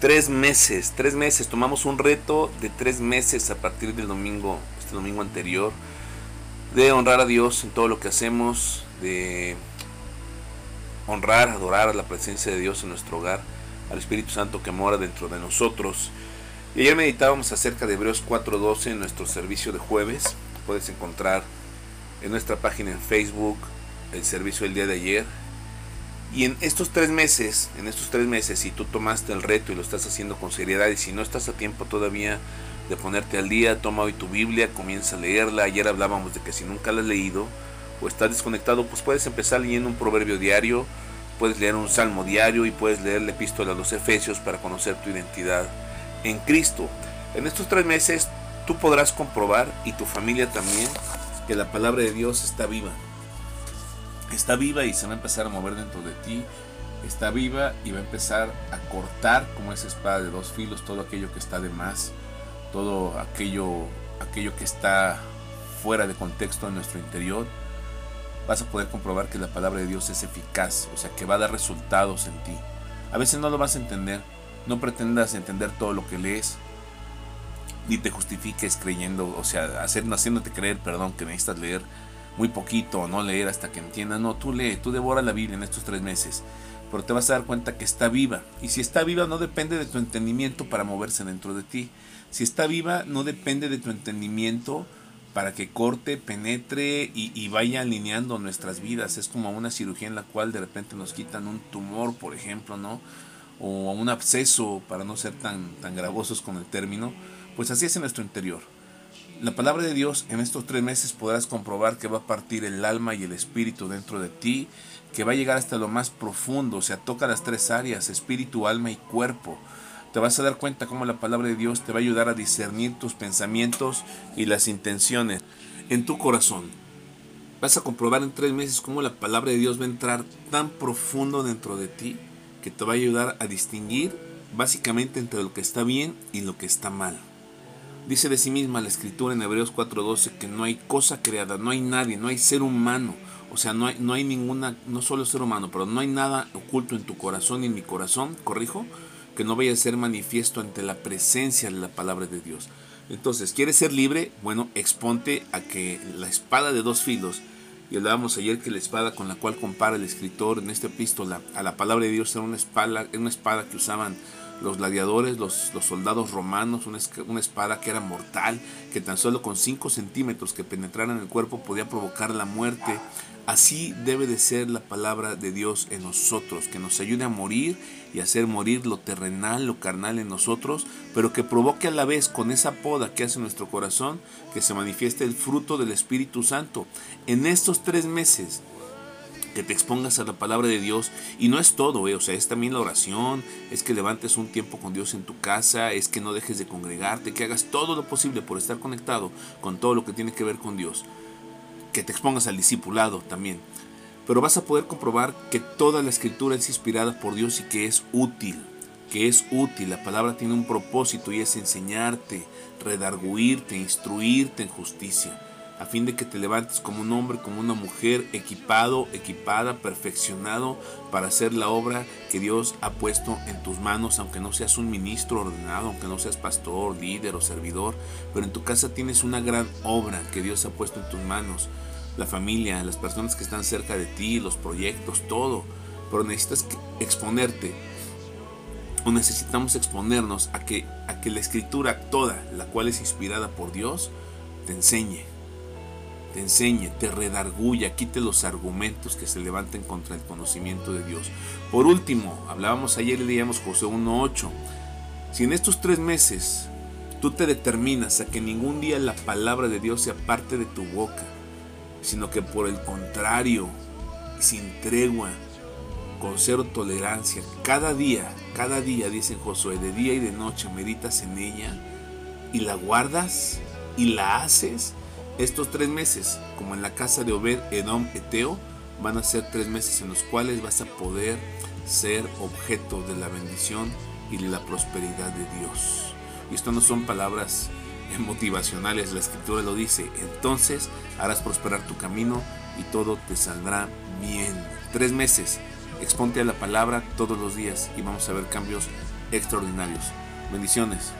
Tres meses, tres meses. Tomamos un reto de tres meses a partir del domingo, este domingo anterior, de honrar a Dios en todo lo que hacemos, de honrar, adorar a la presencia de Dios en nuestro hogar, al Espíritu Santo que mora dentro de nosotros. Y ayer meditábamos acerca de Hebreos 4.12 en nuestro servicio de jueves. Puedes encontrar en nuestra página en Facebook el servicio del día de ayer. Y en estos tres meses, en estos tres meses, si tú tomaste el reto y lo estás haciendo con seriedad y si no estás a tiempo todavía de ponerte al día, toma hoy tu Biblia, comienza a leerla. Ayer hablábamos de que si nunca la has leído o estás desconectado, pues puedes empezar leyendo un proverbio diario, puedes leer un salmo diario y puedes leer la epístola a los Efesios para conocer tu identidad en Cristo. En estos tres meses tú podrás comprobar y tu familia también que la palabra de Dios está viva. Está viva y se va a empezar a mover dentro de ti. Está viva y va a empezar a cortar como esa espada de dos filos todo aquello que está de más, todo aquello, aquello que está fuera de contexto en nuestro interior. Vas a poder comprobar que la palabra de Dios es eficaz, o sea que va a dar resultados en ti. A veces no lo vas a entender, no pretendas entender todo lo que lees, ni te justifiques creyendo, o sea, haciéndote creer, perdón, que necesitas leer muy poquito no leer hasta que entiendas. No, tú lee, tú devora la Biblia en estos tres meses, pero te vas a dar cuenta que está viva. Y si está viva no depende de tu entendimiento para moverse dentro de ti. Si está viva no depende de tu entendimiento para que corte, penetre y, y, vaya alineando nuestras vidas. Es como una cirugía en la cual de repente nos quitan un tumor, por ejemplo, ¿no? o un absceso, para no ser tan, tan gravosos con el término, pues así es en nuestro interior. La palabra de Dios en estos tres meses podrás comprobar que va a partir el alma y el espíritu dentro de ti, que va a llegar hasta lo más profundo, o sea, toca las tres áreas, espíritu, alma y cuerpo. Te vas a dar cuenta cómo la palabra de Dios te va a ayudar a discernir tus pensamientos y las intenciones en tu corazón. Vas a comprobar en tres meses cómo la palabra de Dios va a entrar tan profundo dentro de ti que te va a ayudar a distinguir básicamente entre lo que está bien y lo que está mal. Dice de sí misma la escritura en Hebreos 4:12 que no hay cosa creada, no hay nadie, no hay ser humano, o sea, no hay, no hay ninguna, no solo ser humano, pero no hay nada oculto en tu corazón y en mi corazón, corrijo, que no vaya a ser manifiesto ante la presencia de la palabra de Dios. Entonces, ¿quieres ser libre? Bueno, exponte a que la espada de dos filos y hablábamos ayer que la espada con la cual compara el escritor en esta epístola a la palabra de Dios era una espada, una espada que usaban los gladiadores, los, soldados romanos, una, una, espada que era mortal, que tan solo con 5 centímetros que penetrara en el cuerpo podía provocar la muerte. Así debe de ser la palabra de Dios en nosotros, que nos ayude a morir y hacer morir lo terrenal, lo carnal en nosotros, pero que provoque a la vez con esa poda que hace nuestro corazón, que se manifieste el fruto del Espíritu Santo. En estos tres meses que te expongas a la palabra de Dios. Y no es todo, eh, o sea, es también la oración, es que levantes un tiempo con Dios en tu casa, es que no dejes de congregarte, que hagas todo lo posible por estar conectado con todo lo que tiene que ver con Dios, que te expongas al discipulado también. Pero vas a poder comprobar que toda la escritura es inspirada por Dios y que es útil, que es útil. La palabra tiene un propósito y es enseñarte, redarguirte, instruirte en justicia, a fin de que te levantes como un hombre, como una mujer, equipado, equipada, perfeccionado para hacer la obra que Dios ha puesto en tus manos, aunque no seas un ministro ordenado, aunque no seas pastor, líder o servidor, pero en tu casa tienes una gran obra que Dios ha puesto en tus manos la familia, las personas que están cerca de ti, los proyectos, todo. Pero necesitas exponerte o necesitamos exponernos a que, a que la escritura toda, la cual es inspirada por Dios, te enseñe, te enseñe, te redarguya, quite los argumentos que se levanten contra el conocimiento de Dios. Por último, hablábamos ayer y leíamos José 1.8. Si en estos tres meses tú te determinas a que ningún día la palabra de Dios sea parte de tu boca, sino que por el contrario, sin tregua, con cero tolerancia, cada día, cada día, dice Josué, de día y de noche meditas en ella y la guardas y la haces, estos tres meses, como en la casa de Obed Edom Eteo, van a ser tres meses en los cuales vas a poder ser objeto de la bendición y de la prosperidad de Dios. Y esto no son palabras motivacionales, la escritura lo dice, entonces harás prosperar tu camino y todo te saldrá bien. Tres meses, exponte a la palabra todos los días y vamos a ver cambios extraordinarios. Bendiciones.